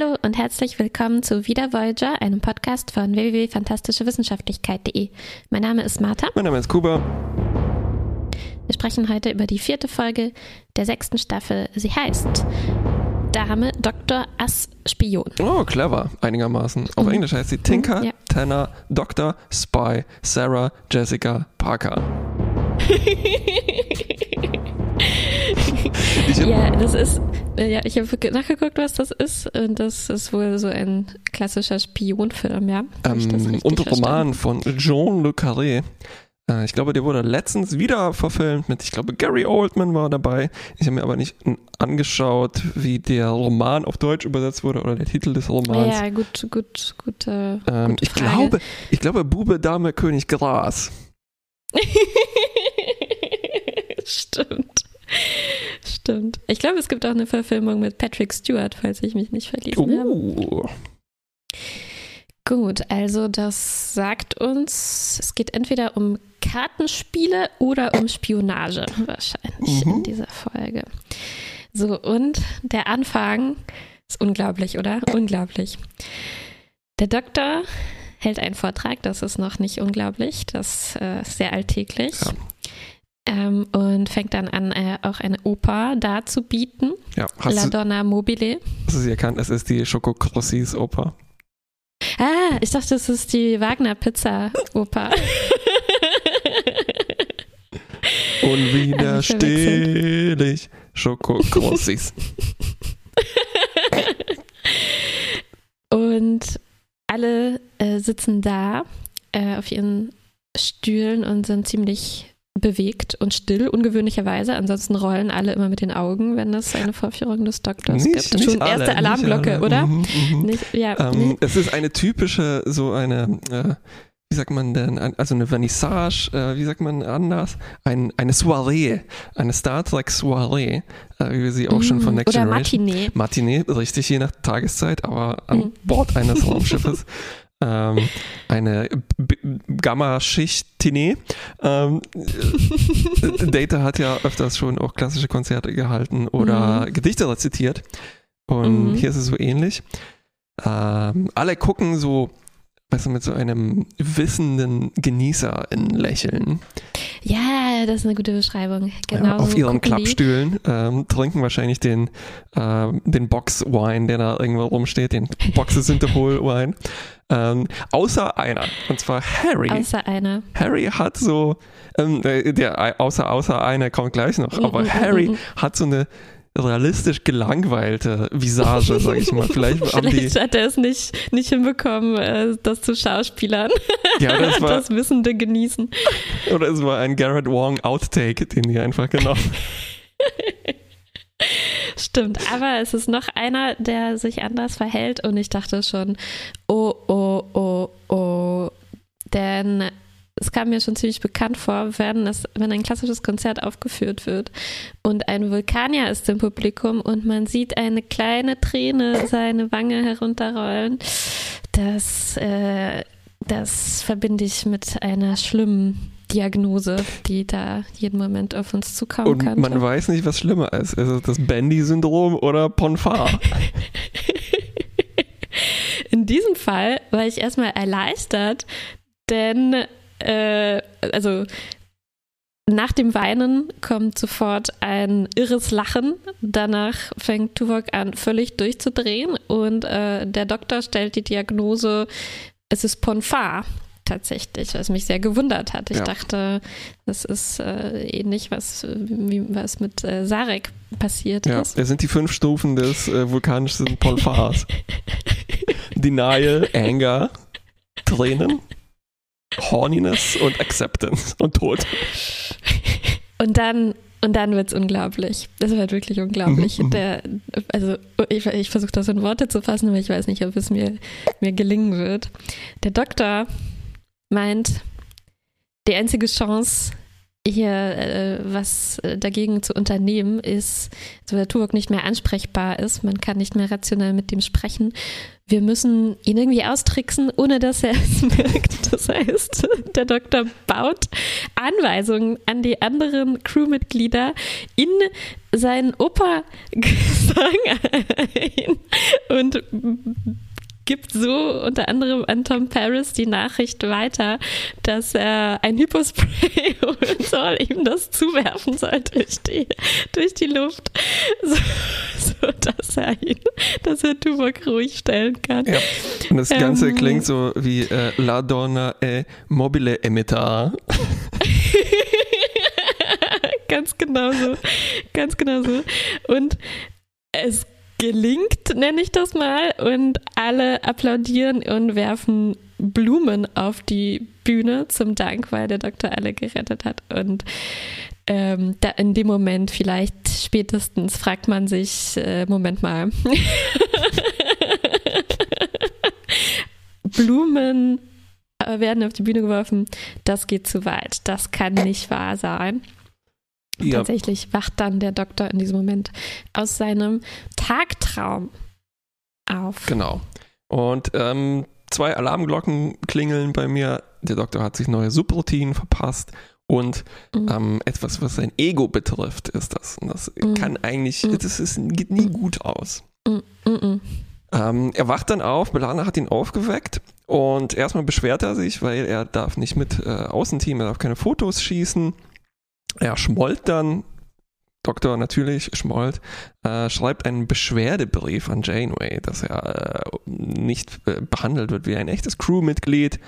Hallo und herzlich willkommen zu Wieder Voyager, einem Podcast von www.fantastischewissenschaftlichkeit.de. Mein Name ist Martha. Mein Name ist Kuba. Wir sprechen heute über die vierte Folge der sechsten Staffel. Sie heißt Dame Dr. Ass Spion. Oh, clever, einigermaßen. Auf Mhm. Englisch heißt sie Tinker, Mhm, ja. Tanner, Dr. Spy, Sarah, Jessica, Parker. Ja, das ist, äh, ja, ich habe nachgeguckt, was das ist. Und das ist wohl so ein klassischer Spionfilm, ja. Ähm, und verstanden? Roman von Jean Le Carré. Äh, ich glaube, der wurde letztens wieder verfilmt mit, ich glaube, Gary Oldman war dabei. Ich habe mir aber nicht angeschaut, wie der Roman auf Deutsch übersetzt wurde oder der Titel des Romans. Ja, gut, gut, gut. Äh, ähm, ich glaube, ich glaube, Bube, Dame, König, Gras. Stimmt. Stimmt. Ich glaube, es gibt auch eine Verfilmung mit Patrick Stewart, falls ich mich nicht verlesen habe. Uh. Gut, also das sagt uns, es geht entweder um Kartenspiele oder um Spionage, wahrscheinlich Mhm. in dieser Folge. So, und der Anfang ist unglaublich, oder? Unglaublich. Der Doktor hält einen Vortrag, das ist noch nicht unglaublich, das äh, ist sehr alltäglich. Ja. Ähm, und fängt dann an, äh, auch eine Oper darzubieten, Ja, hast La Donna Mobile. hast du sie erkannt? Es ist die Schoko Crossis Oper. Ah, ich dachte, das ist die Wagner-Pizza-Oper. Unwiderstehlich. Schoko Crossis. Und alle äh, sitzen da äh, auf ihren Stühlen und sind ziemlich bewegt und still, ungewöhnlicherweise. Ansonsten rollen alle immer mit den Augen, wenn es eine Vorführung des Doktors gibt. Das ist schon alle, erste nicht Alarmglocke, alle. oder? Mhm, mhm. Nicht, ja, Ähm, nicht, es ist eine typische, so eine, äh, wie sagt man denn, also eine Vernissage, äh, wie sagt man anders? Ein, eine Soiree, eine Star Trek Soiree, äh, wie wir sie auch schon von Next oder Generation. Matinee. Matinee, richtig, je nach Tageszeit, aber an Mhm. Bord eines Raumschiffes. Ähm, eine Gamma-Schicht-Tinee. Ähm, äh, Data hat ja öfters schon auch klassische Konzerte gehalten oder Gedichte rezitiert. Und Mhm. hier ist es so ähnlich. Ähm, alle gucken so, du, mit so einem wissenden Genießer in Lächeln Ja, das ist eine gute Beschreibung. Genau ja, auf so ihren. Klappstühlen, ähm, trinken wahrscheinlich den, ähm, den Box-Wine, der da irgendwo rumsteht, den Boxe-Synthehol-Wine. Ähm, außer einer, und zwar Harry. Außer einer. Harry hat so, ähm, äh, der, außer, außer einer kommt gleich noch, aber Harry hat so eine realistisch gelangweilte Visage, sag ich mal. Vielleicht haben die, Vielleicht hat er es nicht, nicht hinbekommen, äh, das zu Schauspielern. ja, das war, das Wissende genießen. oder es war ein Garrett Wong Outtake, den die einfach genommen Stimmt, aber es ist noch einer, der sich anders verhält und ich dachte schon, oh, oh, oh, oh, denn es kam mir schon ziemlich bekannt vor, wenn, es, wenn ein klassisches Konzert aufgeführt wird und ein Vulkanier ist im Publikum und man sieht eine kleine Träne seine Wange herunterrollen, das, äh, das verbinde ich mit einer schlimmen Diagnose, die da jeden Moment auf uns zukommen Und könnte. man weiß nicht, was schlimmer ist. Ist es das Bandy-Syndrom oder Ponfar? In diesem Fall war ich erstmal erleichtert, denn äh, also nach dem Weinen kommt sofort ein irres Lachen. Danach fängt Tuvok an, völlig durchzudrehen und äh, der Doktor stellt die Diagnose, es ist Ponfar tatsächlich, was mich sehr gewundert hat. Ich Ja. dachte, das ist äh, ähnlich, was, wie, was mit äh, Sarek passiert Ja, ist. es sind die fünf Stufen des äh, vulkanischen Ponfars. Denial, Anger, Tränen, Horniness und Acceptance und Tod. Und dann, und dann wird es unglaublich. Das wird wirklich unglaublich. Mhm. Der, also ich, ich versuche das in Worte zu fassen, aber ich weiß nicht, ob es mir, mir gelingen wird. Der Doktor meint, die einzige Chance, hier äh, was äh, dagegen zu unternehmen ist, so der Tuvok nicht mehr ansprechbar ist, man kann nicht mehr rational mit dem sprechen. Wir müssen ihn irgendwie austricksen, ohne dass er es merkt. Das heißt, der Doktor baut Anweisungen an die anderen Crewmitglieder in seinen Opergesang ein und gibt so unter anderem an Tom Paris die Nachricht weiter, dass er ein Hypospray holen soll, ihm das zuwerfen soll durch die, durch die Luft, so, so dass er ihn, dass er Tuvok ruhig stellen kann. Ja. Und das Ganze ähm, klingt so wie äh, La Donna e Mobile Emitter. ganz genau so. Ganz genau so. Und es gelingt, nenne ich das mal. Und alle applaudieren und werfen Blumen auf die Bühne zum Dank, weil der Doktor alle gerettet hat. Und ähm, da in dem Moment vielleicht spätestens fragt man sich, äh, Moment mal. Blumen äh, werden auf die Bühne geworfen, das geht zu weit. Das kann nicht wahr sein. Ja. Tatsächlich wacht dann der Doktor in diesem Moment aus seinem Tagtraum auf. Genau. Und ähm, zwei Alarmglocken klingeln bei mir. Der Doktor hat sich neue Subroutinen verpasst. Und mhm. ähm, etwas, was sein Ego betrifft, ist das. Und das mhm. kann eigentlich, mhm. das ist, geht nie gut aus. Mhm. Mhm. Ähm, er wacht dann auf, Belana hat ihn aufgeweckt und erstmal beschwert er sich, weil er darf nicht mit äh, Außenteam, er darf keine Fotos schießen. Er schmollt dann, Doktor natürlich schmollt, äh, schreibt einen Beschwerdebrief an Janeway, dass er äh, nicht äh, behandelt wird wie ein echtes Crewmitglied.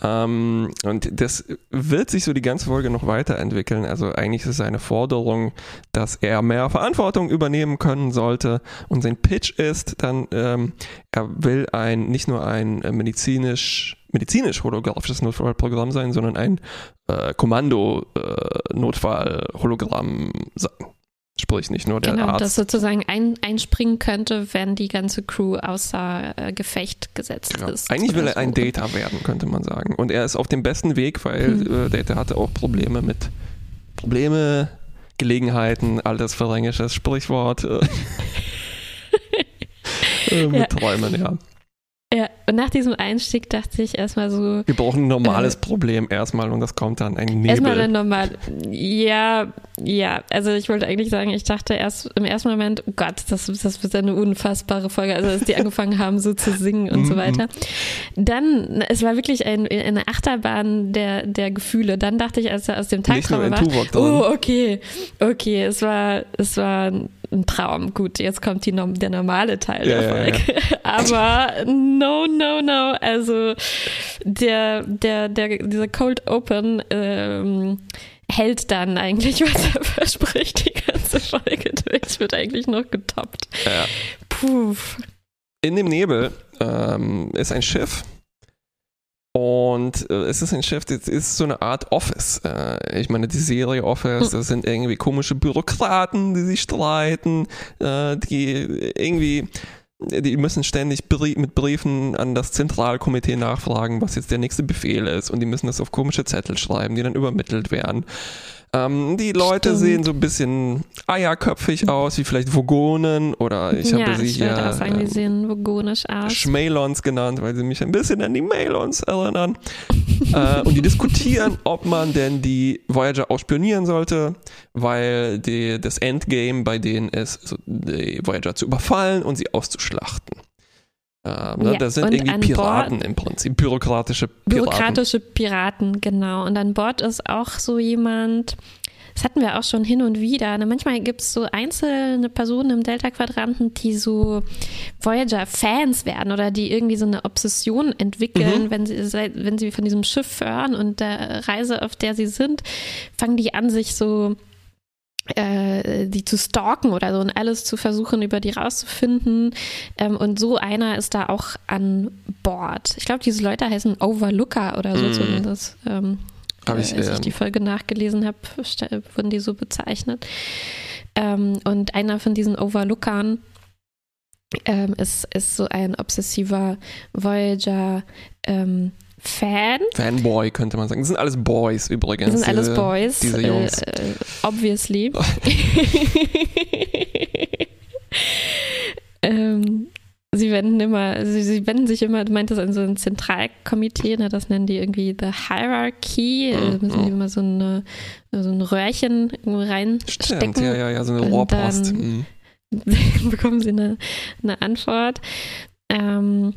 Ähm, und das wird sich so die ganze Folge noch weiterentwickeln. Also eigentlich ist es eine Forderung, dass er mehr Verantwortung übernehmen können sollte. Und sein Pitch ist dann, ähm, er will ein nicht nur ein medizinisch medizinisch holographisches Notfallprogramm sein, sondern ein äh, Kommando-Notfall-Hologramm äh, sein. Sprich nicht nur der genau, Arzt. das sozusagen ein, einspringen könnte, wenn die ganze Crew außer äh, Gefecht gesetzt genau. ist. Eigentlich will er so. ein Data werden, könnte man sagen. Und er ist auf dem besten Weg, weil hm. äh, Data hatte auch Probleme mit Probleme, Gelegenheiten, altes verrängisches Sprichwort. Äh, äh, mit ja. Träumen, ja. Und nach diesem Einstieg dachte ich erstmal so. Wir brauchen ein normales äh, Problem erstmal und das kommt dann ein Nebel. Erstmal ein normal. Ja, ja. Also ich wollte eigentlich sagen, ich dachte erst im ersten Moment, oh Gott, das, das wird eine unfassbare Folge. Also als die angefangen haben, so zu singen und so mhm. weiter. Dann, es war wirklich ein, eine Achterbahn der, der Gefühle. Dann dachte ich, als er aus dem Tagtraum war, oh, okay, okay, es war, es war ein Traum. Gut, jetzt kommt die, der normale Teil ja, der Folge. Ja, ja. Aber no, no, no. Also der, der, der, dieser Cold Open ähm, hält dann eigentlich, was er verspricht, die ganze Folge durch. Wird eigentlich noch getoppt. Ja. Puh. In dem Nebel ähm, ist ein Schiff und äh, es ist ein Chef, das ist so eine Art Office. Äh, ich meine, die Serie Office, das sind irgendwie komische Bürokraten, die sich streiten, äh, die irgendwie, die müssen ständig mit Briefen an das Zentralkomitee nachfragen, was jetzt der nächste Befehl ist. Und die müssen das auf komische Zettel schreiben, die dann übermittelt werden. Ähm, die Leute Stimmt. sehen so ein bisschen eierköpfig aus, wie vielleicht Vogonen oder ich ja, habe sie hier auch sagen, ähm, die sehen vogonisch aus. Schmalons genannt, weil sie mich ein bisschen an die Malons erinnern. äh, und die diskutieren, ob man denn die Voyager ausspionieren sollte, weil die, das Endgame bei denen ist, so die Voyager zu überfallen und sie auszuschlachten. Ähm, ne? ja, das sind irgendwie Piraten Bord, im Prinzip, bürokratische Piraten. Bürokratische Piraten, genau. Und an Bord ist auch so jemand, das hatten wir auch schon hin und wieder. Ne? Manchmal gibt es so einzelne Personen im Delta-Quadranten, die so Voyager-Fans werden oder die irgendwie so eine Obsession entwickeln, mhm. wenn, sie, wenn sie von diesem Schiff hören und der Reise, auf der sie sind, fangen die an, sich so äh, die zu stalken oder so und alles zu versuchen, über die rauszufinden. Ähm, und so einer ist da auch an Bord. Ich glaube, diese Leute heißen Overlooker oder so mm. zumindest. Ähm, hab ich, als ich die Folge nachgelesen habe, wurden die so bezeichnet. Ähm, und einer von diesen Overlookern ähm, ist, ist so ein obsessiver Voyager- ähm, Fan. Fanboy könnte man sagen. Das sind alles Boys übrigens. Das sind alles diese- Boys. Diese Jungs. Äh, obviously. ähm, sie wenden immer, sie, sie wenden sich immer, du meintest an so ein Zentralkomitee, ne, das nennen die irgendwie The Hierarchy. Da Mhm. müssen die immer so, eine, so ein Röhrchen reinstecken. Stimmt, ja, ja, ja, so eine Rohrpost. dann- Mhm. bekommen sie eine, eine Antwort. Ähm,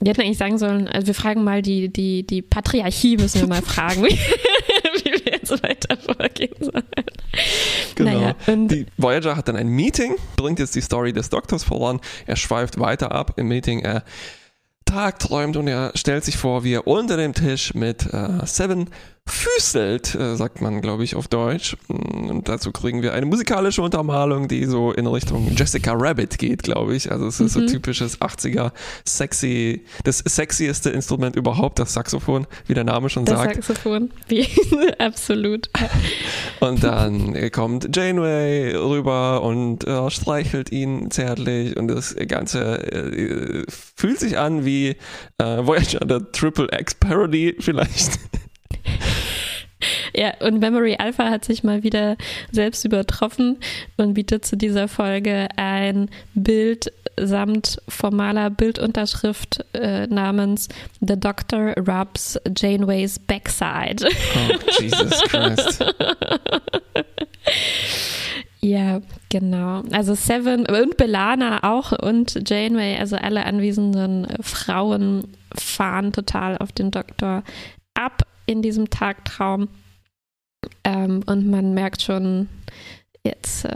wir hätten eigentlich sagen sollen, also wir fragen mal die, die, die Patriarchie, müssen wir mal fragen, wie, wie wir jetzt weiter vorgehen sollen. Genau. Naja, Die Voyager hat dann ein Meeting, bringt jetzt die Story des Doktors voran. Er schweift weiter ab im Meeting. Er tagträumt und er stellt sich vor, wie er unter dem Tisch mit äh, Seven füßelt, äh, sagt man, glaube ich, auf Deutsch. Und dazu kriegen wir eine musikalische Untermalung, die so in Richtung Jessica Rabbit geht, glaube ich. Also es ist so Mhm. typisches 80er sexy, das sexieste Instrument überhaupt, das Saxophon, wie der Name schon das sagt. Saxophon, wie absolut. Und dann kommt Janeway rüber und äh, streichelt ihn zärtlich und das Ganze äh, fühlt sich an wie äh, Voyager der Triple X Parody vielleicht. Ja, und Memory Alpha hat sich mal wieder selbst übertroffen und bietet zu dieser Folge ein Bild samt formaler Bildunterschrift äh, namens The Doctor Rubs Janeways Backside. Oh, Jesus Christ. Ja, genau. Also Seven und Belana auch und Janeway, also alle anwesenden Frauen fahren total auf den Doktor ab in diesem Tagtraum. Ähm, und man merkt schon, jetzt äh,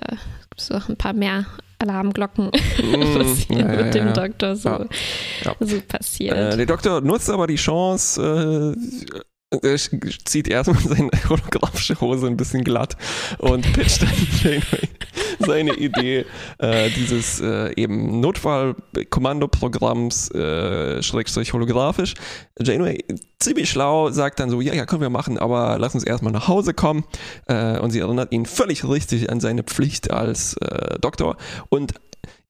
gibt es noch ein paar mehr Alarmglocken, was hier Mm, ja, ja, mit dem ja. Doktor so, Ja. Ja. so passiert. Äh, der Doktor nutzt aber die Chance, äh, er zieht erstmal seine holographische Hose ein bisschen glatt und pitcht dann Janeway seine Idee äh, dieses äh, eben Notfallkommandoprogramms äh, schrägstrich holographisch. Janeway ziemlich schlau sagt dann so, ja, ja, können wir machen, aber lass uns erstmal nach Hause kommen. Äh, und sie erinnert ihn völlig richtig an seine Pflicht als äh, Doktor und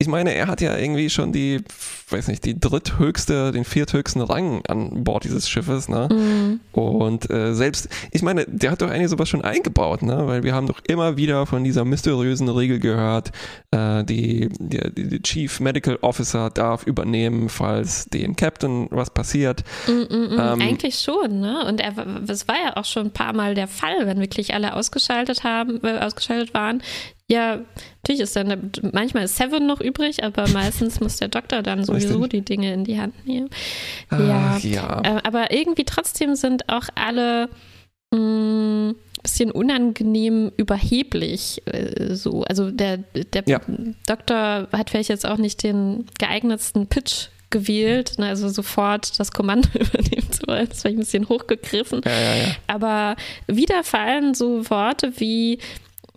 ich meine, er hat ja irgendwie schon die, weiß nicht, die dritthöchste, den vierthöchsten Rang an Bord dieses Schiffes, ne? Mhm. Und äh, selbst, ich meine, der hat doch eigentlich sowas schon eingebaut, ne? Weil wir haben doch immer wieder von dieser mysteriösen Regel gehört, äh, die, die, die Chief Medical Officer darf übernehmen, falls dem Captain was passiert. Mm. Ähm, Eigentlich schon, ne? Und er, das war ja auch schon ein paar Mal der Fall, wenn wirklich alle ausgeschaltet haben, äh, ausgeschaltet waren. Ja, natürlich ist dann manchmal ist Seven noch übrig, aber meistens muss der Doktor dann sowieso die Dinge in die Hand nehmen. Ja. Ach, ja. Äh, aber irgendwie trotzdem sind auch alle ein bisschen unangenehm überheblich äh, so. Also der, der Ja. Doktor hat vielleicht jetzt auch nicht den geeignetsten Pitch gewählt, ne, also sofort das Kommando übernehmen zu wollen. Das vielleicht ein bisschen hochgegriffen. ja, ja. Aber wieder fallen so Worte wie,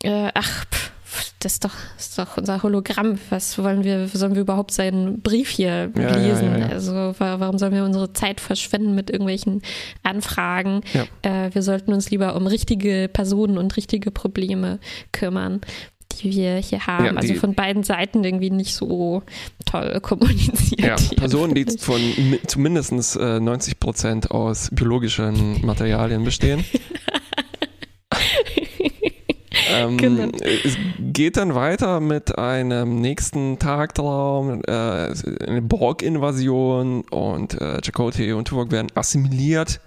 äh, ach, pff, das ist doch, das ist doch unser Hologramm. Was wollen wir, sollen wir überhaupt seinen Brief hier Ja, lesen? ja, ja. Also wa- warum sollen wir unsere Zeit verschwenden mit irgendwelchen Anfragen? Äh, wir sollten uns lieber um richtige Personen und richtige Probleme kümmern die wir hier haben. Also von beiden Seiten irgendwie nicht so toll kommuniziert. Ja, hier, Personen, die von mi- zumindest äh, 90 Prozent aus biologischen Materialien bestehen. ähm, Genau. Es geht dann weiter mit einem nächsten Tagtraum, äh, eine Borg-Invasion und äh, Chakotay und Tuvok werden assimiliert.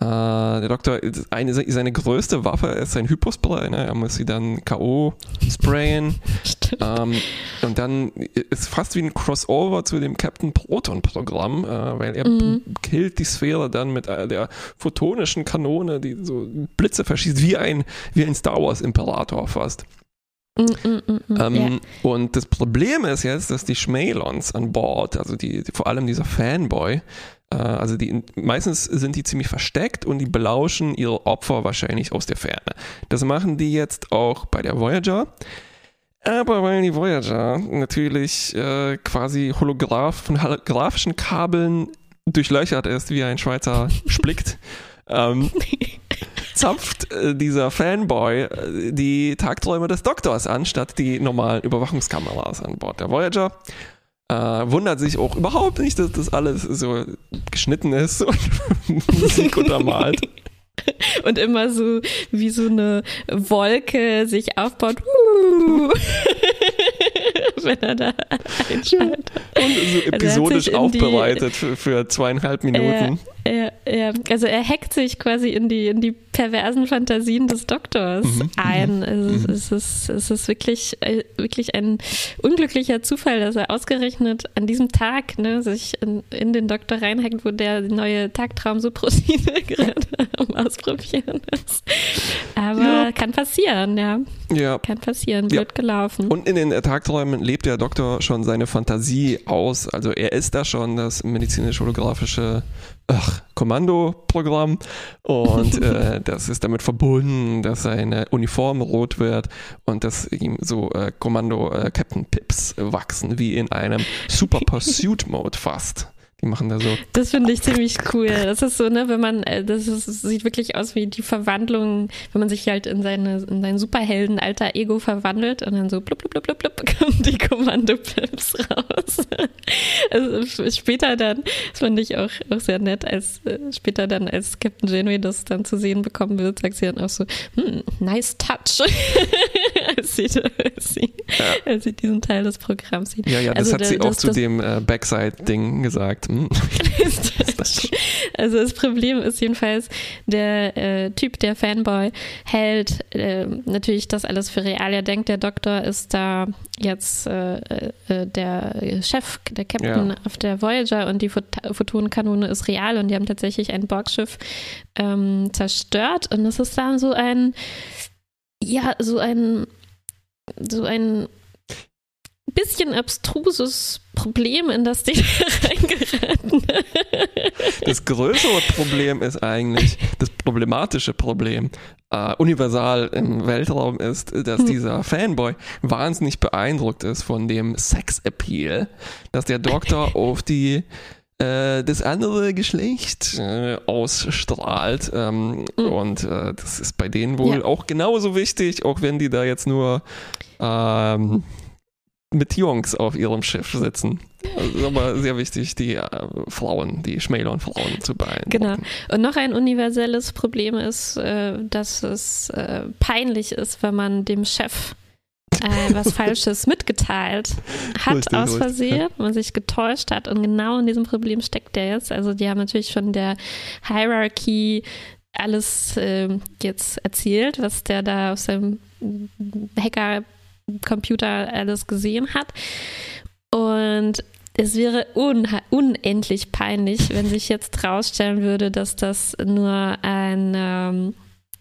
Äh, der Doktor, eine, seine größte Waffe ist sein Hypospray, ne? er muss sie dann K.O. sprayen. Ähm, und dann ist fast wie ein Crossover zu dem Captain Proton-Programm, äh, weil er Mhm. killt die Sphäre dann mit äh, der photonischen Kanone, die so Blitze verschießt, wie ein, wie ein Star Wars-Imperator fast. Mm, mm, mm, mm, Ähm, ja. Und das Problem ist jetzt, dass die Schmelons an Bord, also die, die vor allem dieser Fanboy, also die meistens sind die ziemlich versteckt und die belauschen ihre Opfer wahrscheinlich aus der Ferne. Das machen die jetzt auch bei der Voyager. Aber weil die Voyager natürlich äh, quasi Holograph von holographischen Kabeln durchlöchert ist, wie ein Schweizer splickt, ähm, zapft äh, dieser Fanboy äh, die Tagträume des Doktors an, statt die normalen Überwachungskameras an Bord der Voyager. Äh, wundert sich auch überhaupt nicht, dass das alles so geschnitten ist und Musik untermalt. Und immer so wie so eine Wolke sich aufbaut, wenn er da einschaltet. Und so episodisch also aufbereitet für, für, zweieinhalb Minuten. Äh, äh, also er hackt sich quasi in die, in die perversen Fantasien des Doktors mhm. mhm ein. Also mhm. es, ist, es ist wirklich, äh, wirklich ein unglücklicher Zufall, dass er ausgerechnet an diesem Tag ne, sich in, in den Doktor reinhackt, wo der neue Tagtraum-Suprosine gerade am Ausprobieren ist. Aber ja. kann passieren, ja. Ja. Kann passieren, blöd ja. gelaufen. Und in den Tagträumen lebt der Doktor schon seine Fantasie aus. Also er ist da schon das medizinisch-holographische Kommandoprogramm und äh, das ist damit verbunden, dass seine Uniform rot wird und dass ihm so äh, Kommando äh, Captain Pips wachsen, wie in einem Super Pursuit Mode fast. Die machen da so. Das finde ich ziemlich cool. Das ist so, ne, wenn man, äh, das, ist, das sieht wirklich aus wie die Verwandlung, wenn man sich halt in seine, in sein Superhelden alter Ego verwandelt und dann so blub, blub, blub, blub, blub kommen die Kommando-Pips raus. Also später dann, das fand ich auch, auch sehr nett, als äh, später dann, als Captain Janeway das dann zu sehen bekommen wird, sagt sie dann auch so, hm, nice touch. als, sie, als, sie, ja. als sie diesen Teil des Programms sieht. Ja, ja, das also, hat sie das, auch das, zu dem äh, Backside-Ding gesagt. Hm. also das Problem ist jedenfalls, der äh, Typ, der Fanboy, hält äh, natürlich das alles für real. Er denkt, der Doktor ist da jetzt äh, äh der Chef, der Captain ja. auf der Voyager und die Phot Photonenkanone ist real und die haben tatsächlich ein Borgschiff ähm, zerstört und das ist dann so ein ja, so ein so ein bisschen abstruses Problem, in das die reingeraten. Das größere Problem ist eigentlich, das problematische Problem, äh, universal im Weltraum ist, dass hm. dieser Fanboy wahnsinnig beeindruckt ist von dem Sex-Appeal, dass der Doktor auf die äh, das andere Geschlecht äh, ausstrahlt. Ähm, mhm. Und äh, das ist bei denen wohl ja. auch genauso wichtig, auch wenn die da jetzt nur ähm, mit Jungs auf ihrem Schiff sitzen. Also aber sehr wichtig, die äh, Frauen, die Schmälon-Frauen zu beeindrucken. Genau. Und noch ein universelles Problem ist, äh, dass es äh, peinlich ist, wenn man dem Chef äh, was Falsches mitgeteilt hat richtig, aus Versehen, richtig. man sich getäuscht hat und genau in diesem Problem steckt der jetzt. Also die haben natürlich von der Hierarchy alles äh, jetzt erzählt, was der da auf seinem Hacker-Computer alles gesehen hat. Und es wäre unendlich peinlich, wenn sich jetzt rausstellen würde, dass das nur ein ähm,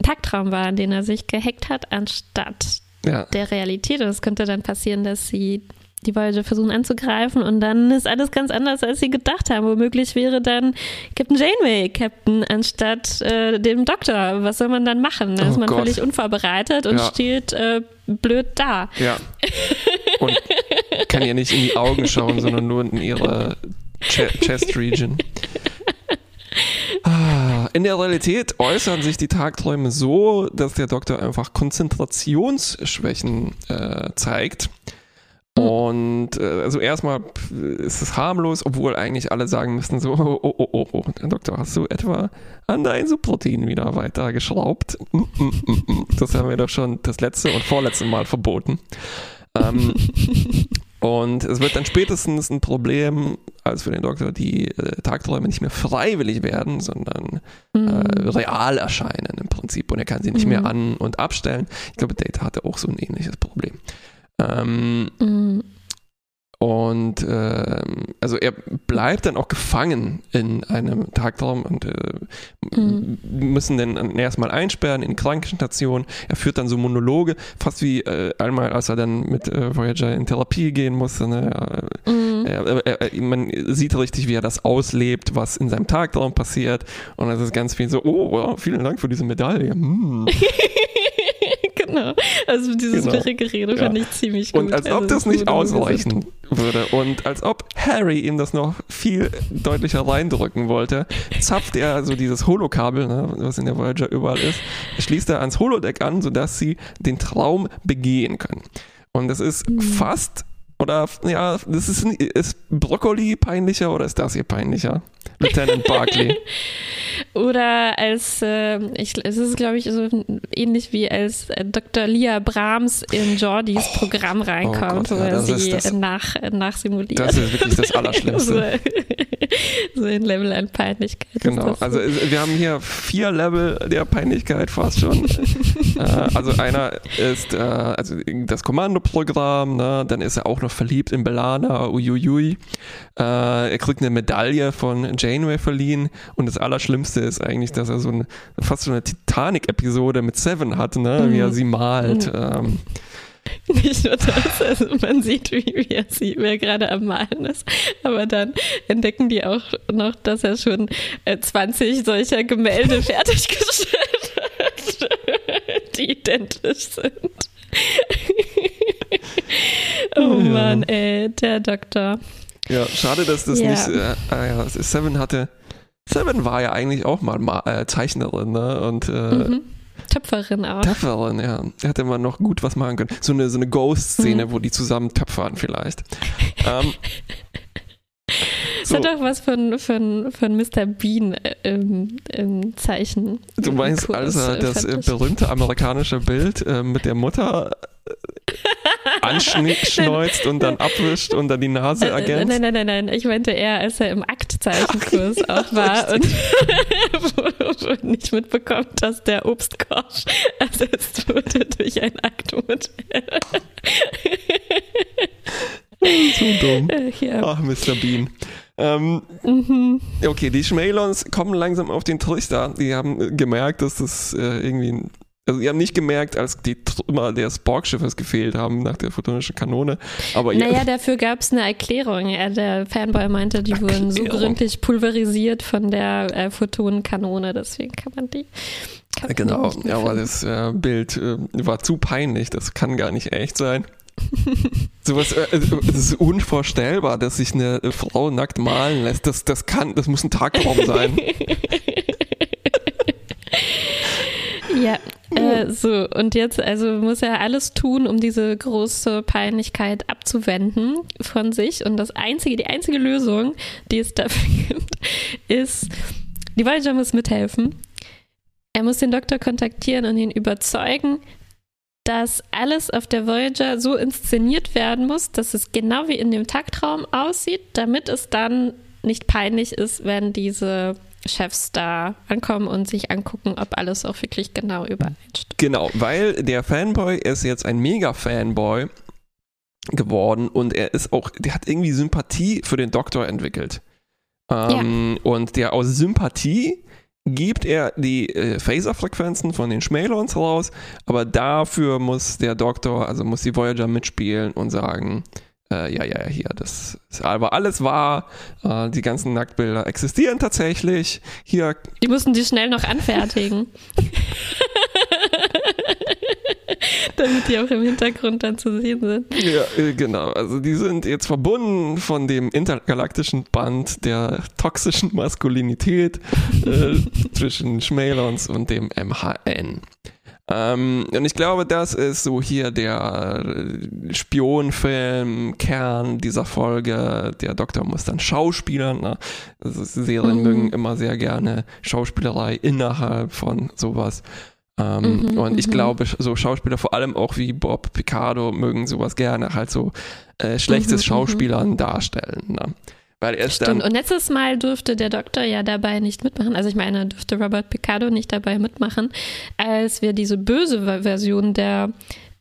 Tagtraum war, den er sich gehackt hat, anstatt ja. der Realität. Und es könnte dann passieren, dass sie die Voyager versuchen anzugreifen und dann ist alles ganz anders, als sie gedacht haben. Womöglich wäre dann Captain Janeway Captain anstatt äh, dem Doktor. Was soll man dann machen? Da oh ist man Gott. völlig unvorbereitet und ja. steht äh, blöd da. Ja. Und kann ja nicht in die Augen schauen, sondern nur in ihre Chest Region. Ah, in der Realität äußern sich die Tagträume so, dass der Doktor einfach Konzentrationsschwächen äh, zeigt. Hm. Und äh, also erstmal ist es harmlos, obwohl eigentlich alle sagen müssten so, oh, oh, oh, oh, Doktor, hast du etwa an dein Subprotein wieder weiter geschraubt? Mm, mm, mm, das haben wir doch schon das letzte und vorletzte Mal verboten. Ähm, Und es wird dann spätestens ein Problem, als für den Doktor die äh, Tagträume nicht mehr freiwillig werden, sondern mhm. äh, real erscheinen im Prinzip. Und er kann sie nicht mhm. mehr an- und abstellen. Ich glaube, Data hatte auch so ein ähnliches Problem. Ähm, mhm. Und äh, also er bleibt dann auch gefangen in einem Tagtraum und äh, mhm. müssen dann erstmal einsperren in die Krankenstation. Er führt dann so Monologe, fast wie äh, einmal, als er dann mit äh, Voyager in Therapie gehen musste. Ne? Mhm. Er, er, man sieht richtig, wie er das auslebt, was in seinem Tagtraum passiert. Und das ist ganz viel so, oh, wow, vielen Dank für diese Medaille. Hm. genau. Also dieses genau. Gerede ja. fand ich ziemlich gut. Und als ob also das nicht ausreichen würde und als ob Harry ihm das noch viel deutlicher reindrücken wollte, zapft er so dieses Holokabel, ne, was in der Voyager überall ist, schließt er ans Holodeck an, sodass sie den Traum begehen können. Und das ist mhm. fast Oder, ja, das ist, ist Brokkoli peinlicher oder ist das hier peinlicher? Lieutenant Barkley. Oder als, äh, ich, es ist, glaube ich, so ähnlich wie als äh, Dr. Lia Brahms in Jordys oh, Programm reinkommt, oh Gott, wo er sie das, nach, nachsimuliert. Das ist wirklich das Allerschlimmste. so, ein Level an Peinlichkeit. Genau, also wir haben hier vier Level der Peinlichkeit fast schon. äh, also einer ist äh, also das Kommandoprogramm, ne? dann ist er auch noch verliebt in Belana, uiuiui. Äh, er kriegt eine Medaille von Janeway verliehen und das Allerschlimmste ist eigentlich, dass er so eine, fast so eine Titanic-Episode mit Seven hat, ne? wie er mhm. sie malt. Mhm. Ähm, nicht nur das, also man sieht, wie, wie er sie, wer gerade am Malen ist, aber dann entdecken die auch noch, dass er schon 20 äh, solcher Gemälde fertiggestellt hat, die identisch sind. oh Mann, ey, der Doktor. Ja, schade, dass das ja. nicht. Äh, ah ja, Seven hatte. Seven war ja eigentlich auch mal, mal äh, Zeichnerin, ne? Und äh, mhm. Töpferin auch. Töpferin, ja. Hätte man noch gut was machen können. So eine, so eine Ghost-Szene, mhm. wo die zusammen töpfern vielleicht. ähm, so. Das hat doch was von, von, von Mr. Bean äh, im, im Zeichen. Du meinst also das äh, berühmte amerikanische Bild äh, mit der Mutter anschneuzt und dann abwischt und dann die Nase äh, ergänzt? Nein, nein, nein, nein. Ich meinte eher, als er im Aktzeichenkurs Ach, auch war und wo, nicht mitbekommt, dass der Obstkorb ersetzt wurde durch ein Aktmodell. Zu dumm. Ja. Ach, Mr. Bean. Ähm, mhm. Okay, die Schmelons kommen langsam auf den Trichter. Die haben gemerkt, dass das äh, irgendwie also, die haben nicht gemerkt, als die Trümmer des Borgschiffes gefehlt haben nach der photonischen Kanone. Aber naja, dafür gab es eine Erklärung. Er, der Fanboy meinte, die Erklärung. wurden so gründlich pulverisiert von der äh, Photonenkanone, deswegen kann man die. Kann genau, ja, aber das äh, Bild äh, war zu peinlich, das kann gar nicht echt sein. Sowas, äh, es ist unvorstellbar, dass sich eine Frau nackt malen lässt. Das, das kann, das muss ein Tagtraum sein. Ja, so, und jetzt also muss er alles tun, um diese große Peinlichkeit abzuwenden von sich. Und das einzige, die einzige Lösung, die es dafür gibt, ist, die Voyager muss mithelfen. Er muss den Doktor kontaktieren und ihn überzeugen, dass alles auf der Voyager so inszeniert werden muss, dass es genau wie in dem Taktraum aussieht, damit es dann nicht peinlich ist, wenn diese Chefs da ankommen und sich angucken, ob alles auch wirklich genau übereinstimmt. Genau, weil der Fanboy ist jetzt ein Mega-Fanboy geworden und er ist auch, der hat irgendwie Sympathie für den Doktor entwickelt. Ähm, ja. Und der aus Sympathie gibt er die äh, Phaser-Frequenzen von den Schmelons raus, aber dafür muss der Doktor, also muss die Voyager mitspielen und sagen, äh, ja, ja, hier, das ist aber alles wahr. Äh, die ganzen Nacktbilder existieren tatsächlich. Hier. Die mussten die schnell noch anfertigen. Damit die auch im Hintergrund dann zu sehen sind. Ja, äh, genau. Also die sind jetzt verbunden von dem intergalaktischen Band der toxischen Maskulinität äh, zwischen Schmelons und dem MHN. Ähm, und ich glaube, das ist so hier der Spionfilm-Kern dieser Folge. Der Doktor muss dann Schauspielern. Ne? Also Serien mhm. mögen immer sehr gerne Schauspielerei innerhalb von sowas. Ähm, mhm, und ich mhm. glaube, so Schauspieler, vor allem auch wie Bob Picardo, mögen sowas gerne halt so äh, schlechtes mhm, mhm. Schauspielern darstellen. Ne? Weil er Stimmt. Und letztes Mal durfte der Doktor ja dabei nicht mitmachen. Also ich meine, durfte Robert Picardo nicht dabei mitmachen, als wir diese böse Version der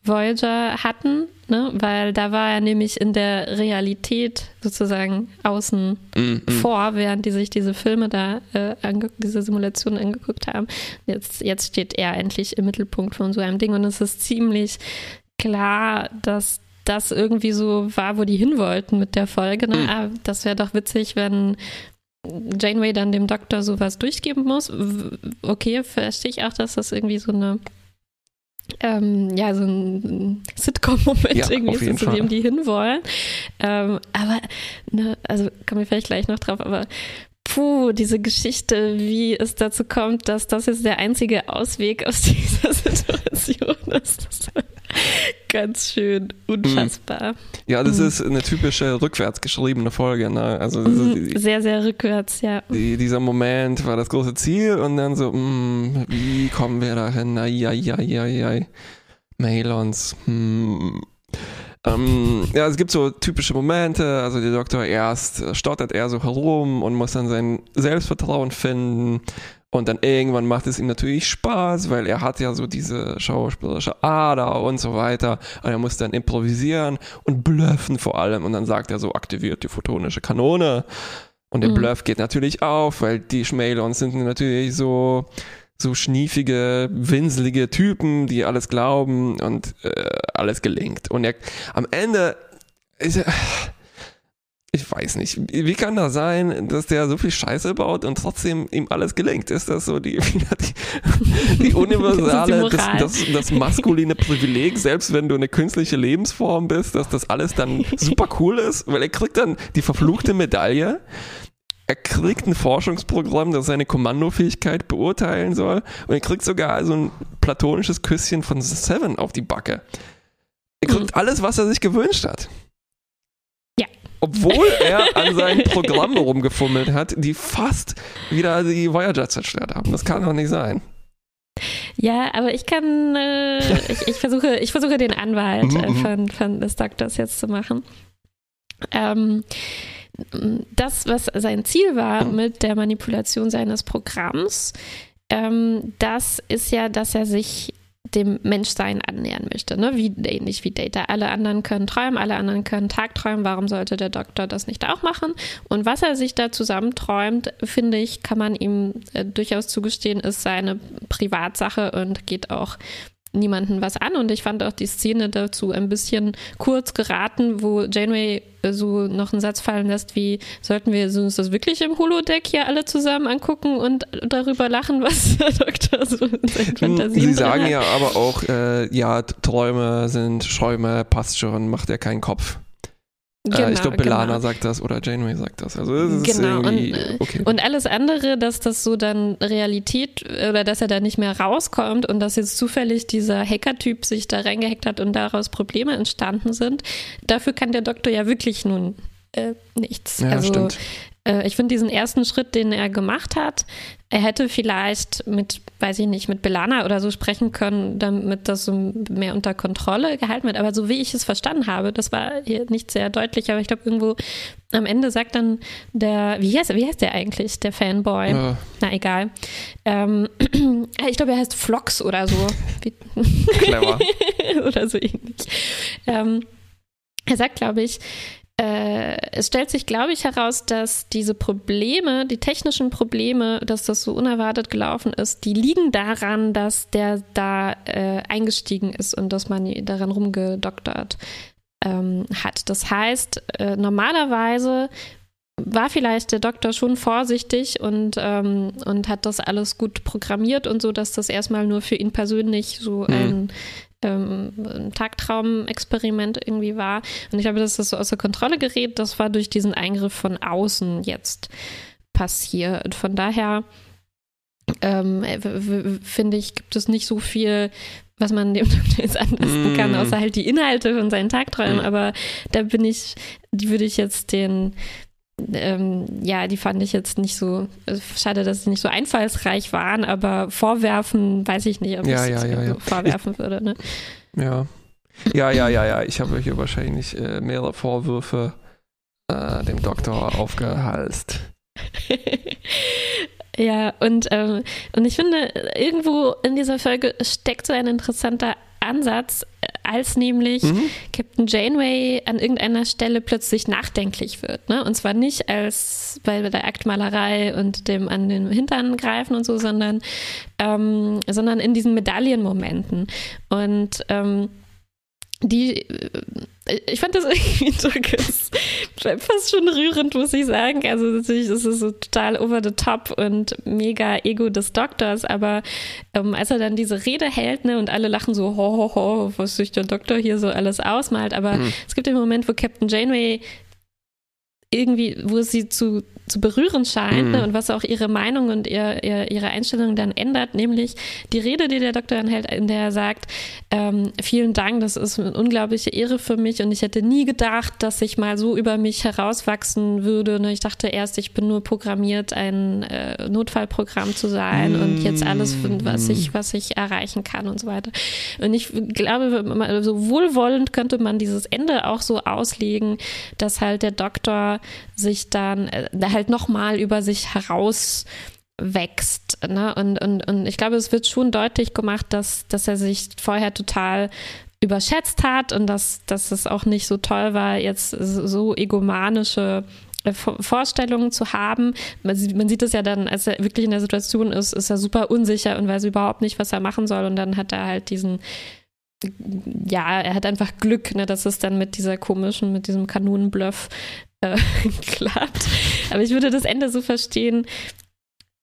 Voyager hatten, ne? weil da war er nämlich in der Realität sozusagen außen mm, vor, während die sich diese Filme da, äh, diese Simulation angeguckt haben. Jetzt, jetzt steht er endlich im Mittelpunkt von so einem Ding und es ist ziemlich klar, dass das irgendwie so war, wo die hin wollten mit der Folge. Ne? Mhm. Ah, das wäre doch witzig, wenn Janeway dann dem Doktor sowas durchgeben muss. Okay, verstehe ich auch, dass das irgendwie so eine ähm, ja, so ein Sitcom-Moment ja, irgendwie ist, zu dem die hinwollen. Ähm, aber, ne, also kommen wir vielleicht gleich noch drauf, aber puh, diese Geschichte, wie es dazu kommt, dass das jetzt der einzige Ausweg aus dieser Situation ist. Das Ganz schön, unfassbar. Ja, das mhm. ist eine typische rückwärts geschriebene Folge. Ne? Also mhm. sehr, sehr rückwärts, ja. Die, dieser Moment war das große Ziel und dann so, mh, hm, wie kommen wir ai, ai, ai. Mailons. Hm. Ähm, ja, es gibt so typische Momente, also der Doktor erst stottert er so herum und muss dann sein Selbstvertrauen finden und dann irgendwann macht es ihm natürlich Spaß, weil er hat ja so diese schauspielerische Ader und so weiter und er muss dann improvisieren und bluffen vor allem und dann sagt er so, aktiviert die photonische Kanone und der mhm. Bluff geht natürlich auf, weil die Schmelons sind natürlich so so schniefige, winselige Typen, die alles glauben und äh, alles gelingt. Und er, am Ende ist er, ich weiß nicht, wie kann das sein, dass der so viel Scheiße baut und trotzdem ihm alles gelingt? Ist das so die, die, die universale, das, das, das, maskuline Privileg, selbst wenn du eine künstliche Lebensform bist, dass das alles dann super cool ist? Weil er kriegt dann die verfluchte Medaille er kriegt ein Forschungsprogramm, das seine Kommandofähigkeit beurteilen soll. Und er kriegt sogar so ein platonisches Küsschen von Seven auf die Backe. Er kriegt mhm. alles, was er sich gewünscht hat. Obwohl er an seinen Programmen rumgefummelt hat, die fast wieder die Voyager zerstört haben. Das kann doch nicht sein. Ja, aber ich kann, äh, ich, ich, versuche, ich versuche den Anwalt äh, mhm, mhm. von, von des Doktors jetzt zu machen. Ähm, das, was sein Ziel war mit der Manipulation seines Programms, ähm, das ist ja, dass er sich dem Menschsein annähern möchte, ne? wie, ähnlich wie Data. Alle anderen können träumen, alle anderen können tagträumen. Warum sollte der Doktor das nicht auch machen? Und was er sich da zusammenträumt, finde ich, kann man ihm äh, durchaus zugestehen, ist seine Privatsache und geht auch niemanden was an. Und ich fand auch die Szene dazu ein bisschen kurz geraten, wo Janeway so noch einen Satz fallen lässt, wie sollten wir uns das wirklich im Holodeck hier alle zusammen angucken und darüber lachen, was der Doktor so in seinen Fantasien Sie sagen hat. ja aber auch, äh, ja, Träume sind Schäume, passt schon, macht er keinen Kopf. Genau, äh, ich genau, glaube, Belana genau. sagt das oder Janeway sagt das. Also das genau. und, äh, okay. und alles andere, dass das so dann Realität oder dass er da nicht mehr rauskommt und dass jetzt zufällig dieser Hacker-Typ sich da reingehackt hat und daraus Probleme entstanden sind, dafür kann der Doktor ja wirklich nun äh, nichts. Ja, also stimmt. Äh, ich finde diesen ersten Schritt, den er gemacht hat, er hätte vielleicht mit, weiß ich nicht, mit Belana oder so sprechen können, damit das so mehr unter Kontrolle gehalten wird. Aber so wie ich es verstanden habe, das war hier nicht sehr deutlich, aber ich glaube, irgendwo am Ende sagt dann der, wie heißt, wie heißt der eigentlich, der Fanboy? Ja. Na egal. Ähm, ich glaube, er heißt Flox oder so. Clever. oder so ähnlich. Ähm, er sagt, glaube ich, es stellt sich, glaube ich, heraus, dass diese Probleme, die technischen Probleme, dass das so unerwartet gelaufen ist, die liegen daran, dass der da äh, eingestiegen ist und dass man daran rumgedoktert ähm, hat. Das heißt, äh, normalerweise war vielleicht der Doktor schon vorsichtig und, ähm, und hat das alles gut programmiert und so, dass das erstmal nur für ihn persönlich so mhm. Ein ähm, Tagtraum-Experiment irgendwie war. Und ich glaube, dass das so außer Kontrolle gerät, das war durch diesen Eingriff von außen jetzt passiert. Von daher ähm, finde ich, gibt es nicht so viel, was man dem Doktor jetzt anlasten kann, mm. außer halt die Inhalte von seinen Tagträumen. Mm. Aber da bin ich, die würde ich jetzt den ähm, ja, die fand ich jetzt nicht so, also schade, dass sie nicht so einfallsreich waren, aber vorwerfen, weiß ich nicht, ob ja, ich ja, ja, ja. vorwerfen ich, würde. Ne? Ja. Ja, ja, ja, ja. Ich habe hier wahrscheinlich äh, mehrere Vorwürfe äh, dem Doktor aufgehalst. ja, und, ähm, und ich finde, irgendwo in dieser Folge steckt so ein interessanter Ansatz, als nämlich mhm. Captain Janeway an irgendeiner Stelle plötzlich nachdenklich wird. Ne? Und zwar nicht als bei der Aktmalerei und dem an den Hintern greifen und so, sondern, ähm, sondern in diesen Medaillenmomenten. Und ähm, die, äh, ich fand das irgendwie fast schon rührend, muss ich sagen. Also natürlich ist es so total over the top und mega Ego des Doktors, aber ähm, als er dann diese Rede hält, ne, und alle lachen so, ho, ho, ho, was sich der Doktor hier so alles ausmalt, aber mhm. es gibt den Moment, wo Captain Janeway irgendwie, wo sie zu zu berühren scheint mhm. ne, und was auch ihre Meinung und ihr, ihr, ihre Einstellung dann ändert, nämlich die Rede, die der Doktor hält, in der er sagt, ähm, vielen Dank, das ist eine unglaubliche Ehre für mich und ich hätte nie gedacht, dass ich mal so über mich herauswachsen würde. Ne? Ich dachte erst, ich bin nur programmiert, ein äh, Notfallprogramm zu sein mhm. und jetzt alles, was ich, was ich erreichen kann und so weiter. Und ich glaube, so wohlwollend könnte man dieses Ende auch so auslegen, dass halt der Doktor sich dann äh, halt nochmal über sich heraus wächst. Ne? Und, und, und ich glaube, es wird schon deutlich gemacht, dass, dass er sich vorher total überschätzt hat und dass, dass es auch nicht so toll war, jetzt so egomanische äh, Vorstellungen zu haben. Man sieht, man sieht es ja dann, als er wirklich in der Situation ist, ist er super unsicher und weiß überhaupt nicht, was er machen soll. Und dann hat er halt diesen, ja, er hat einfach Glück, ne, dass es dann mit dieser komischen, mit diesem Kanonenbluff äh, klappt. Aber ich würde das Ende so verstehen,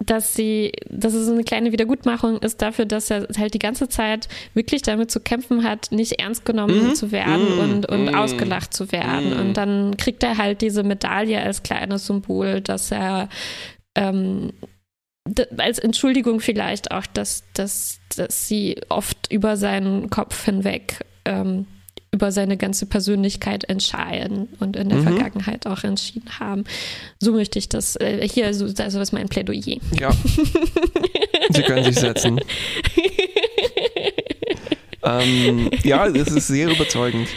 dass sie, dass es so eine kleine Wiedergutmachung ist dafür, dass er halt die ganze Zeit wirklich damit zu kämpfen hat, nicht ernst genommen mm, zu werden mm, und, und mm, ausgelacht zu werden. Mhm. Und dann kriegt er halt diese Medaille als kleines Symbol, dass er ähm, als Entschuldigung vielleicht auch, dass, dass, dass sie oft über seinen Kopf hinweg ähm, über seine ganze Persönlichkeit entscheiden und in der mhm. Vergangenheit auch entschieden haben. So möchte ich das äh, hier, also, also das ist mein Plädoyer. Ja. Sie können sich setzen. ähm, ja, das ist sehr überzeugend.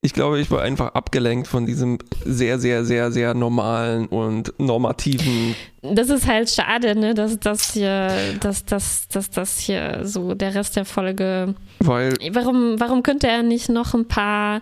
Ich glaube, ich war einfach abgelenkt von diesem sehr, sehr, sehr, sehr normalen und normativen. Das ist halt schade, ne, dass das hier, dass, dass, dass das hier so der Rest der Folge. Weil. Warum, warum könnte er nicht noch ein paar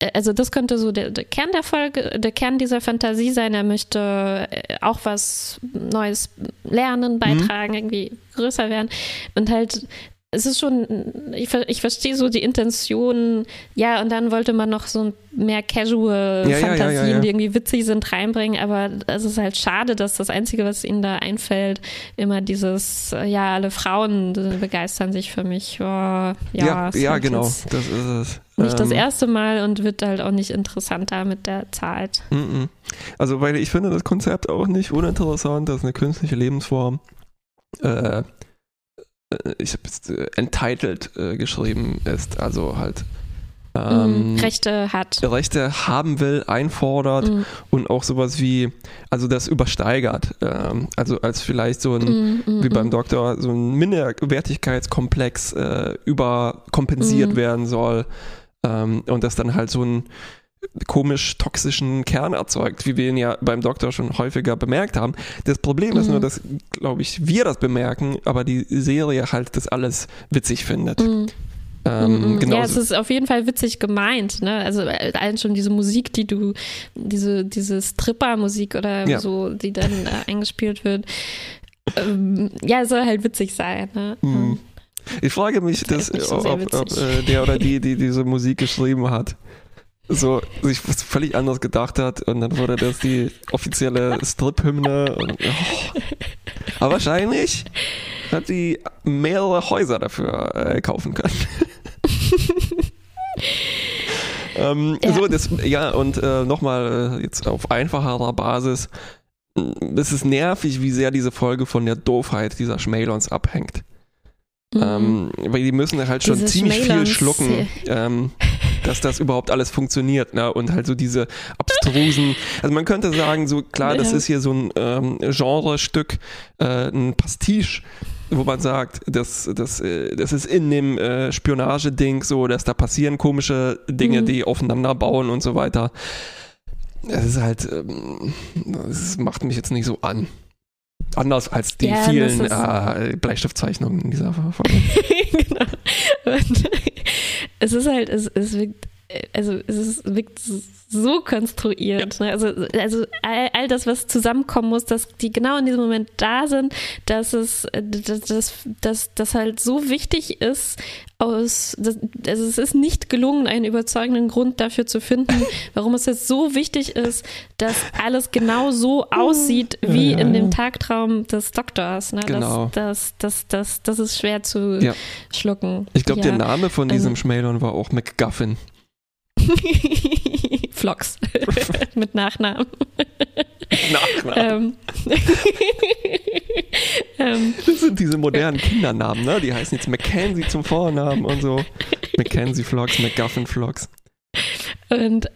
äh, also das könnte so der, der, Kern der Folge, der Kern dieser Fantasie sein. Er möchte äh, auch was Neues lernen, beitragen, mhm. irgendwie größer werden und halt es ist schon, ich, ich verstehe so die Intention, ja, und dann wollte man noch so mehr casual ja, Fantasien, ja, ja, die irgendwie witzig sind, reinbringen, aber es ist halt schade, dass das Einzige, was ihnen da einfällt, immer dieses, ja, alle Frauen begeistern sich für mich. Oh, ja, ja, genau, das ist es. Nicht ähm, das erste Mal und wird halt auch nicht interessanter mit der Zeit. Also, weil ich finde das Konzept auch nicht uninteressant, das ist eine künstliche Lebensform. Äh, äh, ich habe jetzt äh, entitled äh, geschrieben ist, also halt ähm, mm, Rechte hat. Rechte haben will, einfordert mm. und auch sowas wie, also das übersteigert. Ähm, also als vielleicht so ein, mm, mm wie beim mm. Doktor, so ein Minderwertigkeitskomplex äh, überkompensiert mm. werden soll. Ähm, und das dann halt so ein komisch toxischen Kern erzeugt, wie wir ihn ja beim Doktor schon häufiger bemerkt haben. Das Problem mhm. ist nur, mhm. dass, glaube ich, wir das bemerken, aber die Serie halt das alles witzig findet. Mhm. Ähm, mhm. ja, es ist auf jeden Fall witzig gemeint, ne? Also äh, allen schon diese Musik, die du, diese, diese Stripper-Musik oder ja. so, die dann äh, eingespielt wird. Ähm, ja, soll halt witzig sein, ne? Mhm. Ich frage mich, dass, so ob, ob äh, der oder die, die diese Musik geschrieben hat, so sich was völlig anderes gedacht hat und dann wurde das die offizielle Strip-Hymne. Oh. Aber wahrscheinlich hat sie mehrere Häuser dafür äh, kaufen können. ähm, ja. So, das, ja, und äh, nochmal äh, jetzt auf einfacherer Basis. Es ist nervig, wie sehr diese Folge von der Doofheit dieser Schmelons abhängt. Mhm. Ähm, weil die müssen halt schon Diese ziemlich viel schlucken, ähm, dass das überhaupt alles funktioniert. Ne? Und halt so diese abstrusen, also man könnte sagen, so klar, das ist hier so ein ähm, Genrestück, äh, ein Pastiche wo man sagt, das, das, äh, das ist in dem äh, Spionageding so, dass da passieren komische Dinge, mhm. die aufeinander bauen und so weiter. Es ist halt, ähm, das macht mich jetzt nicht so an. Anders als die ja, vielen äh, Bleistiftzeichnungen in dieser Folge. genau. Und es ist halt, es, es wirkt, also es ist, wirkt so konstruiert. Ja. Ne? Also, also all, all, das, was zusammenkommen muss, dass die genau in diesem Moment da sind, dass es, dass, dass, dass, dass halt so wichtig ist, aus, das, also es ist nicht gelungen, einen überzeugenden Grund dafür zu finden, warum es jetzt so wichtig ist, dass alles genau so aussieht wie ja, ja, in dem Tagtraum des Doktors. Ne? Genau. Das, das, das, das, das ist schwer zu schlucken. Ich glaube, der Name von diesem also, Schmälern war auch McGuffin. Flox mit Nachnamen. Nachnamen. Ähm, ähm, Das sind diese modernen Kindernamen, ne? Die heißen jetzt Mackenzie zum Vornamen und so. Mackenzie Vlogs, McGuffin Vlogs. und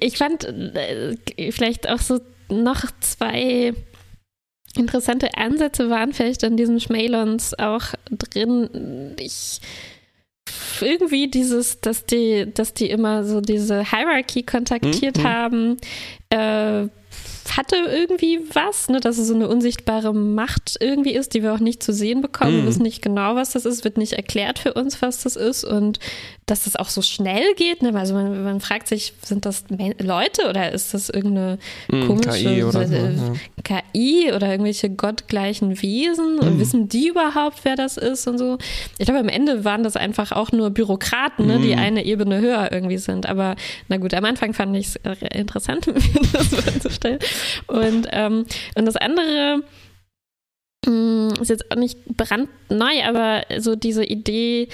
ich, fand äh, vielleicht auch so noch zwei interessante Ansätze waren vielleicht in diesem Schmalons auch drin. Ich irgendwie dieses, dass die, dass die immer so diese Hierarchy kontaktiert Mhm. haben, äh, hatte irgendwie was, ne, dass es so eine unsichtbare Macht irgendwie ist, die wir auch nicht zu sehen bekommen. Wir Mhm. wissen nicht genau, was das ist, wird nicht erklärt für uns, was das ist und dass das auch so schnell geht. Ne? Also man, man fragt sich, sind das Leute oder ist das irgendeine Mhm, komische KI oder so. äh, Ja. KI oder irgendwelche gottgleichen Wesen und Mhm. wissen die überhaupt, wer das ist und so. Ich glaube, am Ende waren das einfach auch nur Bürokraten, ne, die Mhm. eine Ebene höher irgendwie sind. Aber na gut, am Anfang fand ich es interessant, mir das vorzustellen. Und, ähm, und das andere mh, ist jetzt auch nicht brandneu, aber so diese Idee,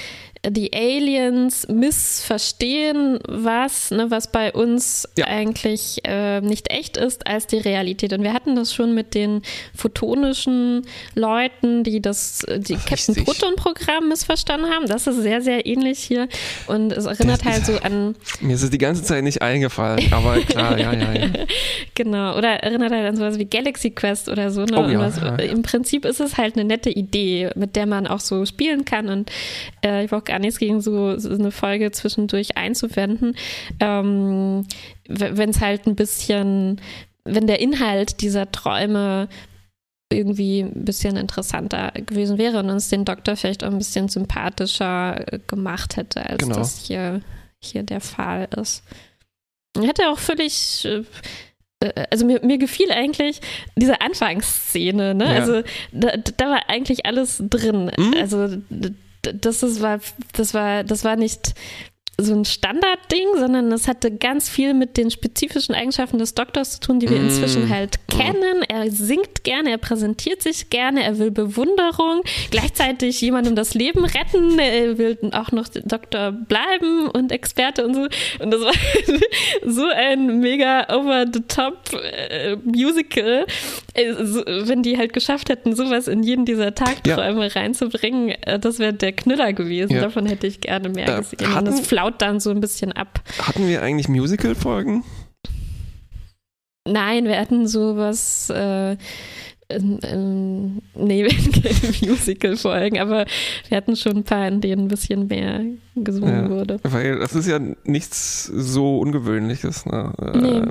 die Aliens missverstehen was, ne, was bei uns Ja. eigentlich äh, nicht echt ist, als die Realität. Und wir hatten das schon mit den photonischen Leuten, die das die Captain. Proton-Programm missverstanden haben. Das ist sehr, sehr ähnlich hier. Und es erinnert Das halt so an Mir ist es die ganze Zeit nicht eingefallen, aber klar, ja, ja, ja. Genau, oder erinnert halt an sowas wie Galaxy Quest oder so. Ne? Oh ja, was, ja. Im Prinzip ist es halt eine nette Idee, mit der man auch so spielen kann. Und äh, ich habe auch gar nichts gegen so, so eine Folge zwischendurch einzuwenden. Ähm, wenn es halt ein bisschen, wenn der Inhalt dieser Träume irgendwie ein bisschen interessanter gewesen wäre und uns den Doktor vielleicht auch ein bisschen sympathischer äh, gemacht hätte, als Genau. das hier, hier der Fall ist. Hätte auch völlig äh, äh, also mir, mir gefiel eigentlich diese Anfangsszene, ne? Ja. Also da, da war eigentlich alles drin. Mhm. Also das ist, war, das war, das war nicht so ein Standardding, sondern es hatte ganz viel mit den spezifischen Eigenschaften des Doktors zu tun, die wir Mm. inzwischen halt kennen. Er singt gerne, er präsentiert sich gerne, er will Bewunderung, gleichzeitig jemandem das Leben retten, er will auch noch Doktor bleiben und Experte und so. Und das war so ein mega over-the-top äh, Musical. Äh, so, wenn die halt geschafft hätten, sowas in jeden dieser Tagträume reinzubringen, äh, das wäre der Knüller gewesen. Ja. Davon hätte ich gerne mehr gesehen. Hatten- das flaut dann so ein bisschen ab. Hatten wir eigentlich Musical-Folgen? Nein, wir hatten sowas. Äh, ähm, ähm, nee, wir hatten keine Musical-Folgen, aber wir hatten schon ein paar, in denen ein bisschen mehr gesungen Ja. wurde. Weil das ist ja nichts so Ungewöhnliches. Ne? Nee.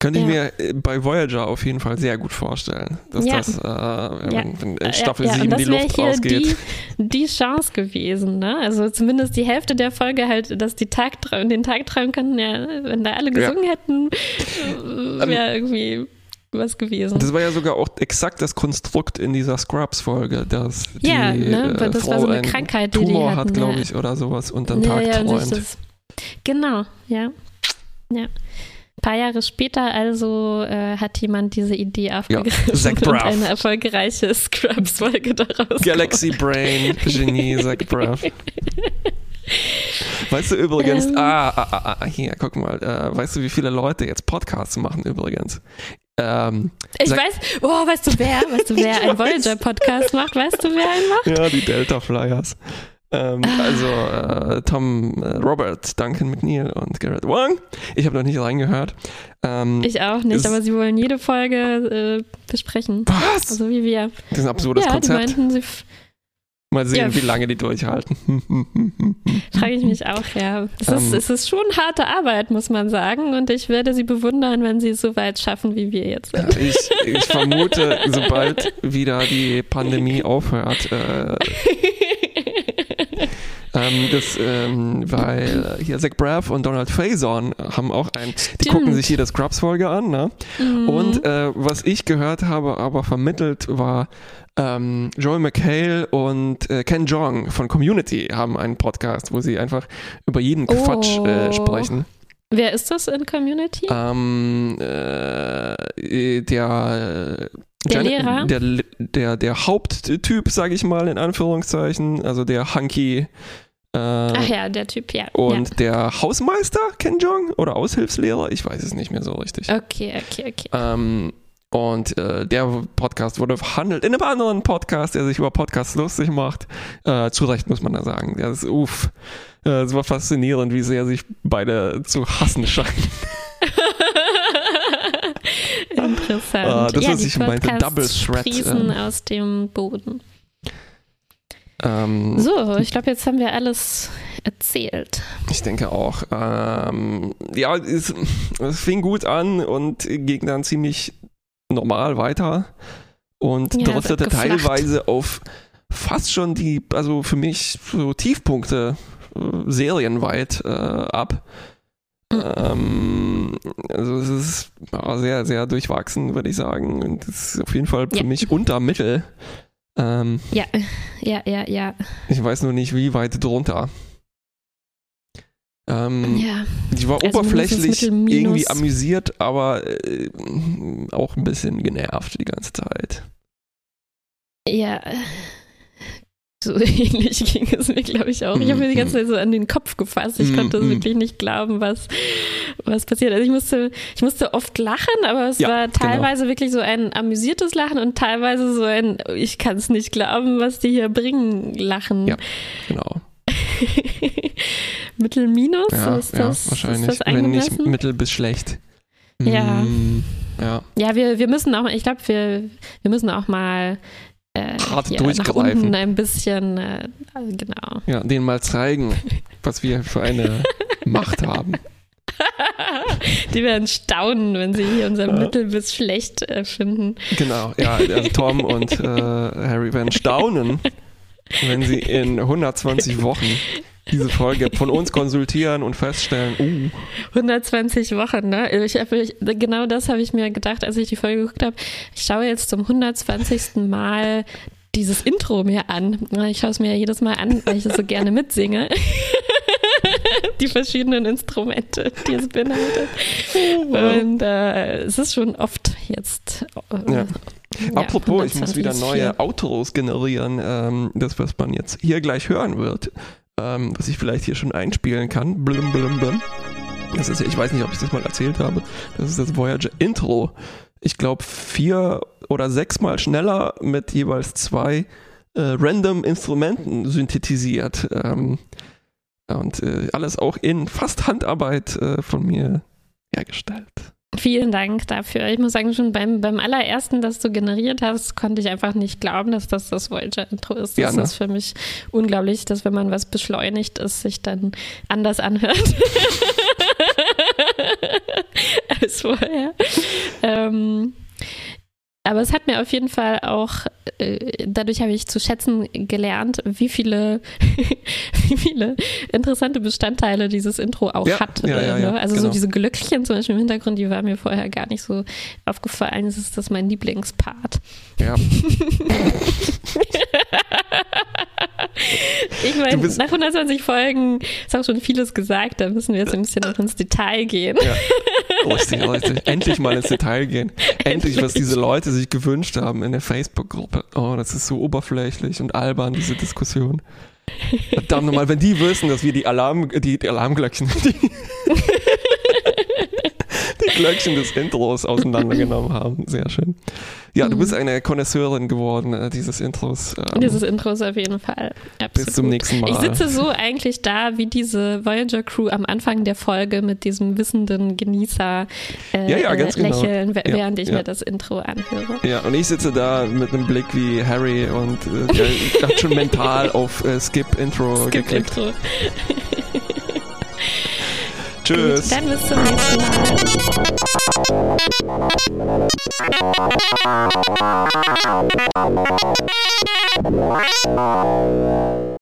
Könnte ich Ja. mir äh, bei Voyager auf jeden Fall sehr gut vorstellen, dass Ja. das, äh, wenn in Staffel ja, ja, 7 und das die wäre Luft hier ausgeht. Die, die Chance gewesen, ne? Also zumindest die Hälfte der Folge halt, dass die Tagträume, den Tagträumen könnten, ja, wenn da alle Ja. gesungen hätten, wäre irgendwie was gewesen. Das war ja sogar auch exakt das Konstrukt in dieser Scrubs-Folge, dass die Ja, ne, äh, das war Frau so eine einen Krankheit, die die Tumor hatten, hat, glaube ja. ich, oder sowas und dann Ja, Tag ja, träumt. Genau, ja. Ja. Ein paar Jahre später also äh, hat jemand diese Idee aufgegriffen Zach und Braff. eine erfolgreiche Scrubs-Folge daraus Galaxy Brain, Genie, Zach Braff. Weißt du übrigens, Ähm. ah, ah, ah, ah, hier, guck mal, äh, weißt du, wie viele Leute jetzt Podcasts machen übrigens? Ähm, Ich Sag- weiß, oh, weißt du wer, weißt du wer einen. Voyager-Podcast macht, weißt du wer einen macht? ja, die Delta Flyers. Ähm, also äh, Tom, äh, Robert, Duncan McNeil und Garrett Wang. Ich habe noch nicht reingehört. Ähm, Ich auch nicht, Ist- aber sie wollen jede Folge äh, besprechen. was? So wie wir. Das ist ein absurdes ja, die Konzept. meinten, sie Mal sehen, Ja. wie lange die durchhalten. frage ich mich auch, ja. Es ist, Ähm. es ist schon harte Arbeit, muss man sagen. Und ich werde sie bewundern, wenn sie es so weit schaffen, wie wir jetzt sind. ich, ich vermute, sobald wieder die Pandemie aufhört, äh, ähm, das, ähm, weil hier Zach Braff und Donald Faison haben auch ein, die Stimmt. gucken sich jede Scrubs-Folge an, ne? Mhm. Und äh, was ich gehört habe, aber vermittelt war, ähm, Joel McHale und äh, Ken Jong von Community haben einen Podcast, wo sie einfach über jeden Quatsch äh, Oh. sprechen. Wer ist das in Community? Ähm, äh, der Der Jan- Lehrer? Der, der, der Haupttyp, sage ich mal, in Anführungszeichen, also der Hunky Äh, Ach ja, der Typ, ja. Und ja. der Hausmeister, Ken Jong, oder Aushilfslehrer, ich weiß es nicht mehr so richtig. Okay, okay, okay. Ähm, und äh, der Podcast wurde verhandelt in einem anderen Podcast, der sich über Podcasts lustig macht. Äh, zu Recht muss man da sagen. Der ist, uff, äh, es war faszinierend, wie sehr sich beide zu hassen scheinen. Interessant. Äh, das, ja, was ich meinte, Double Threat. Sprießen aus dem Boden. Ähm, So, ich glaube, jetzt haben wir alles erzählt. Ich denke auch. Ähm, ja, es, es fing gut an und ging dann ziemlich normal weiter und Ja, driftete teilweise auf fast schon die, also für mich so Tiefpunkte äh, serienweit äh, ab. Ähm, also es ist sehr, sehr durchwachsen, würde ich sagen. Und es ist auf jeden Fall für Ja. mich unter Mittel. Ähm, Ja, ja, ja, ja. ich weiß nur nicht, wie weit drunter. Ähm, Ja, ich war Also oberflächlich irgendwie amüsiert, aber äh, auch ein bisschen genervt die ganze Zeit. ja. So ähnlich ging es mir, glaube ich, auch. Ich habe mir die ganze Zeit so an den Kopf gefasst. Ich Mhm, konnte mhm. wirklich nicht glauben, was, was passiert. Also ich musste, ich musste oft lachen, aber es Ja, war genau. teilweise wirklich so ein amüsiertes Lachen und teilweise so ein, ich kann es nicht glauben, was die hier bringen, Lachen. Ja. Genau. Mittel minus? Ja, ist ja das, wahrscheinlich. Ist das Wenn nicht mittel bis schlecht. Ja. Mm, ja. Ja, wir, wir müssen auch, ich glaube, wir, wir müssen auch mal äh, Hart hier durchgreifen. ein bisschen, äh, also genau. ja, denen mal zeigen, was wir für eine Macht haben. Die werden staunen, wenn sie hier unser Ja. Mittel bis schlecht äh, finden. Genau, ja, also Tom und äh, Harry werden staunen, wenn sie in 120 Wochen diese Folge von uns konsultieren und feststellen, uh, 120 Wochen, ne? Ich hab, ich, genau das habe ich mir gedacht, als ich die Folge geguckt habe. Ich schaue jetzt zum 120. Mal dieses Intro mir an. Ich schaue es mir ja jedes Mal an, weil ich es so gerne mitsinge. die verschiedenen Instrumente, die es beinhaltet. Und äh, es ist schon oft jetzt. Äh, Ja. Apropos, ich muss 120 wieder neue. Outros generieren. Ähm, das, was man jetzt hier gleich hören wird, ähm, was ich vielleicht hier schon einspielen kann. Blum, blum, blum. Das ist, ich weiß nicht, ob ich das mal erzählt habe. Das ist das Voyager Intro. Ich glaube, vier oder sechsmal schneller mit jeweils zwei äh, random Instrumenten synthetisiert. Ähm, und äh, alles auch in fast Handarbeit äh, von mir hergestellt. Vielen Dank dafür. Ich muss sagen, schon beim, beim allerersten, das du generiert hast, konnte ich einfach nicht glauben, dass das das Voyager-Intro ist. Ja, Das ne? ist für mich unglaublich, dass wenn man was beschleunigt, es sich dann anders anhört als vorher. Ähm, aber es hat mir auf jeden Fall auch, äh, dadurch habe ich zu schätzen gelernt, wie viele, wie viele interessante Bestandteile dieses Intro auch Ja, hat. ja, äh, ja, ne? ja, also so genau. diese Glöckchen zum Beispiel im Hintergrund, die waren mir vorher gar nicht so aufgefallen. Das ist das mein Lieblingspart. Ja. Ich meine, nach 120 Folgen ist auch schon vieles gesagt, da müssen wir jetzt ein bisschen noch ins Detail gehen. Ja, richtig, richtig. Endlich mal ins Detail gehen. Endlich, was Endlich. diese Leute sich gewünscht haben in der Facebook-Gruppe. Oh, das ist so oberflächlich und albern, diese Diskussion. Verdammt nochmal, wenn die wüssten, dass wir die Alarm, die, die Alarmglöckchen, die, die Glöckchen des Intros auseinandergenommen haben. Sehr schön. Ja, du bist eine Konnoisseurin geworden äh, dieses Intros. Ähm, Dieses Intro ist auf jeden Fall. Absolut. bis zum nächsten Mal. Ich sitze so eigentlich da wie diese Voyager Crew am Anfang der Folge mit diesem wissenden Genießer äh, Ja, ja, äh, genau. lächeln, Ja, während ich ja. mir das Intro anhöre. Ja, und ich sitze da mit einem Blick wie Harry und äh, der hat schon mental auf äh, Skip-Intro Es gibt geklickt. Intro. Tschüss. Gut, dann bis zum nächsten Mal.